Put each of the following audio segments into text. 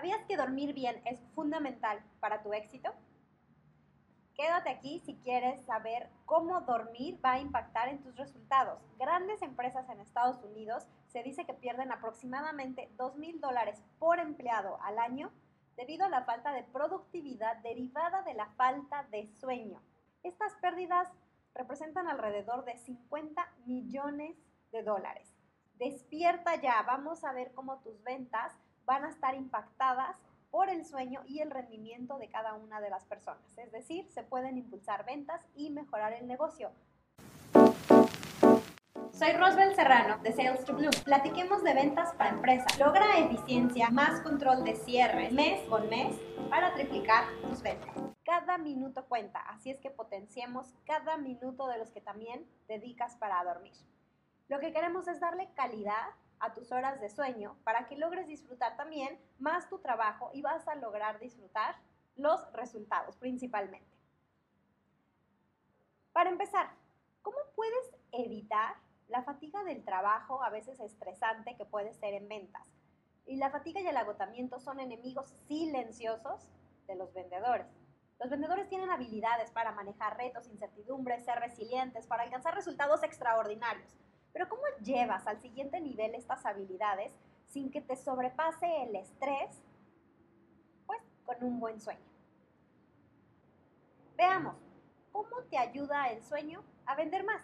¿Sabías que dormir bien es fundamental para tu éxito? Quédate aquí si quieres saber cómo dormir va a impactar en tus resultados. Grandes empresas en Estados Unidos se dice que pierden aproximadamente 2 mil dólares por empleado al año debido a la falta de productividad derivada de la falta de sueño. Estas pérdidas representan alrededor de 50 millones de dólares. Despierta ya, vamos a ver cómo tus ventas van a estar impactadas por el sueño y el rendimiento de cada una de las personas. Es decir, se pueden impulsar ventas y mejorar el negocio. Soy Rosbel Serrano de Sales to Bloom. Platiquemos de ventas para empresas. Logra eficiencia, más control de cierre mes con mes para triplicar tus ventas. Cada minuto cuenta, así es que potenciemos cada minuto de los que también dedicas para dormir. Lo que queremos es darle calidad a tus horas de sueño para que logres disfrutar también más tu trabajo y vas a lograr disfrutar los resultados principalmente. Para empezar, ¿cómo puedes evitar la fatiga del trabajo, a veces estresante, que puede ser en ventas? Y la fatiga y el agotamiento son enemigos silenciosos de los vendedores. Los vendedores tienen habilidades para manejar retos, incertidumbres, ser resilientes, para alcanzar resultados extraordinarios. Pero ¿cómo llevas al siguiente nivel estas habilidades sin que te sobrepase el estrés? Pues con un buen sueño. Veamos, ¿cómo te ayuda el sueño a vender más?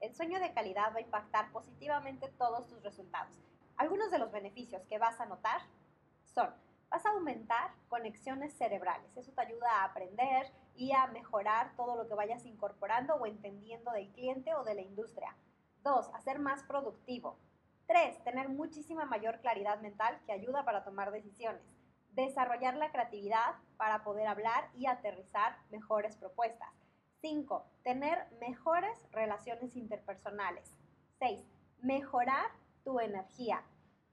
El sueño de calidad va a impactar positivamente todos tus resultados. Algunos de los beneficios que vas a notar son, vas a aumentar conexiones cerebrales. Eso te ayuda a aprender y a mejorar todo lo que vayas incorporando o entendiendo del cliente o de la industria. Dos, hacer más productivo. Tres, tener muchísima mayor claridad mental que ayuda para tomar decisiones. Desarrollar la creatividad para poder hablar y aterrizar mejores propuestas. Cinco, tener mejores relaciones interpersonales. Seis, mejorar tu energía.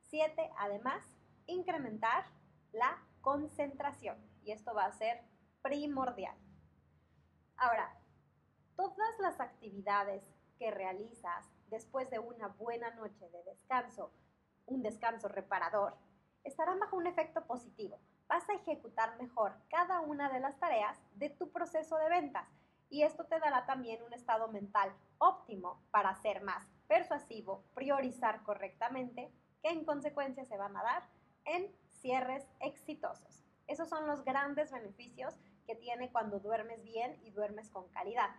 Siete, además, incrementar la concentración. Y esto va a ser primordial. Ahora, todas las actividades que realizas después de una buena noche de descanso, un descanso reparador, estarán bajo un efecto positivo. Vas a ejecutar mejor cada una de las tareas de tu proceso de ventas y esto te dará también un estado mental óptimo para ser más persuasivo, priorizar correctamente, que en consecuencia se van a dar en cierres exitosos. Esos son los grandes beneficios que tiene cuando duermes bien y duermes con calidad.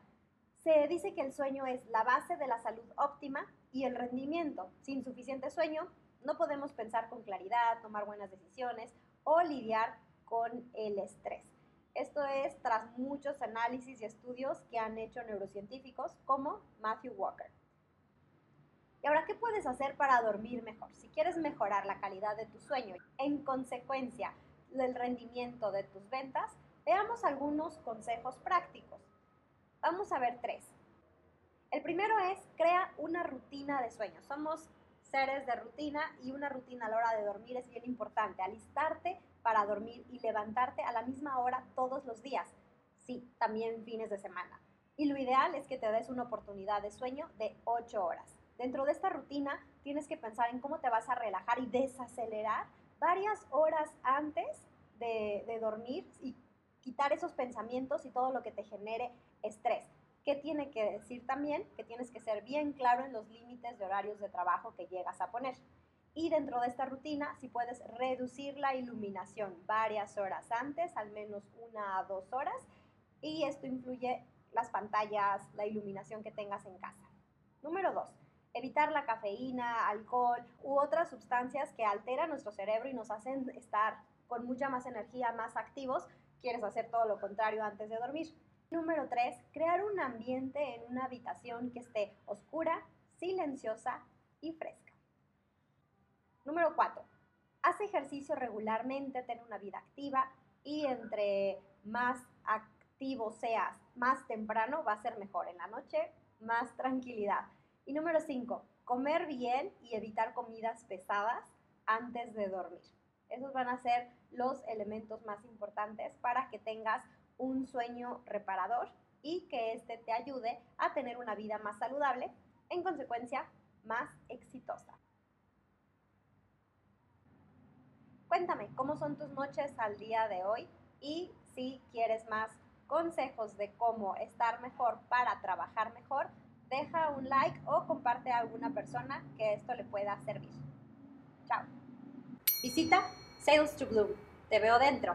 Se dice que el sueño es la base de la salud óptima y el rendimiento. Sin suficiente sueño, no podemos pensar con claridad, tomar buenas decisiones o lidiar con el estrés. Esto es tras muchos análisis y estudios que han hecho neurocientíficos como Matthew Walker. Y ahora, ¿qué puedes hacer para dormir mejor? Si quieres mejorar la calidad de tu sueño, en consecuencia del rendimiento de tus ventas, veamos algunos consejos prácticos. Vamos a ver tres. El primero es crea una rutina de sueño. Somos seres de rutina y una rutina a la hora de dormir es bien importante. Alistarte para dormir y levantarte a la misma hora todos los días. Sí, también fines de semana. Y lo ideal es que te des una oportunidad de sueño de 8 horas. Dentro de esta rutina tienes que pensar en cómo te vas a relajar y desacelerar varias horas antes de, dormir quitar esos pensamientos y todo lo que te genere estrés. ¿Qué tiene que decir también? Que tienes que ser bien claro en los límites de horarios de trabajo que llegas a poner. Y dentro de esta rutina, si puedes reducir la iluminación varias horas antes, al menos una a dos horas, y esto influye las pantallas, la iluminación que tengas en casa. Número dos, evitar la cafeína, alcohol u otras sustancias que alteran nuestro cerebro y nos hacen estar con mucha más energía, más activos, quieres hacer todo lo contrario antes de dormir. Número 3. Crear un ambiente en una habitación que esté oscura, silenciosa y fresca. Número 4. Haz ejercicio regularmente, ten una vida activa y entre más activo seas más temprano va a ser mejor. En la noche, más tranquilidad. Y número 5. Comer bien y evitar comidas pesadas antes de dormir. Esos van a ser los elementos más importantes para que tengas un sueño reparador y que éste te ayude a tener una vida más saludable, en consecuencia, más exitosa. Cuéntame cómo son tus noches al día de hoy y si quieres más consejos de cómo estar mejor para trabajar mejor, deja un like o comparte a alguna persona que esto le pueda servir. Chao. Visita Sales to Bloom. Te veo dentro.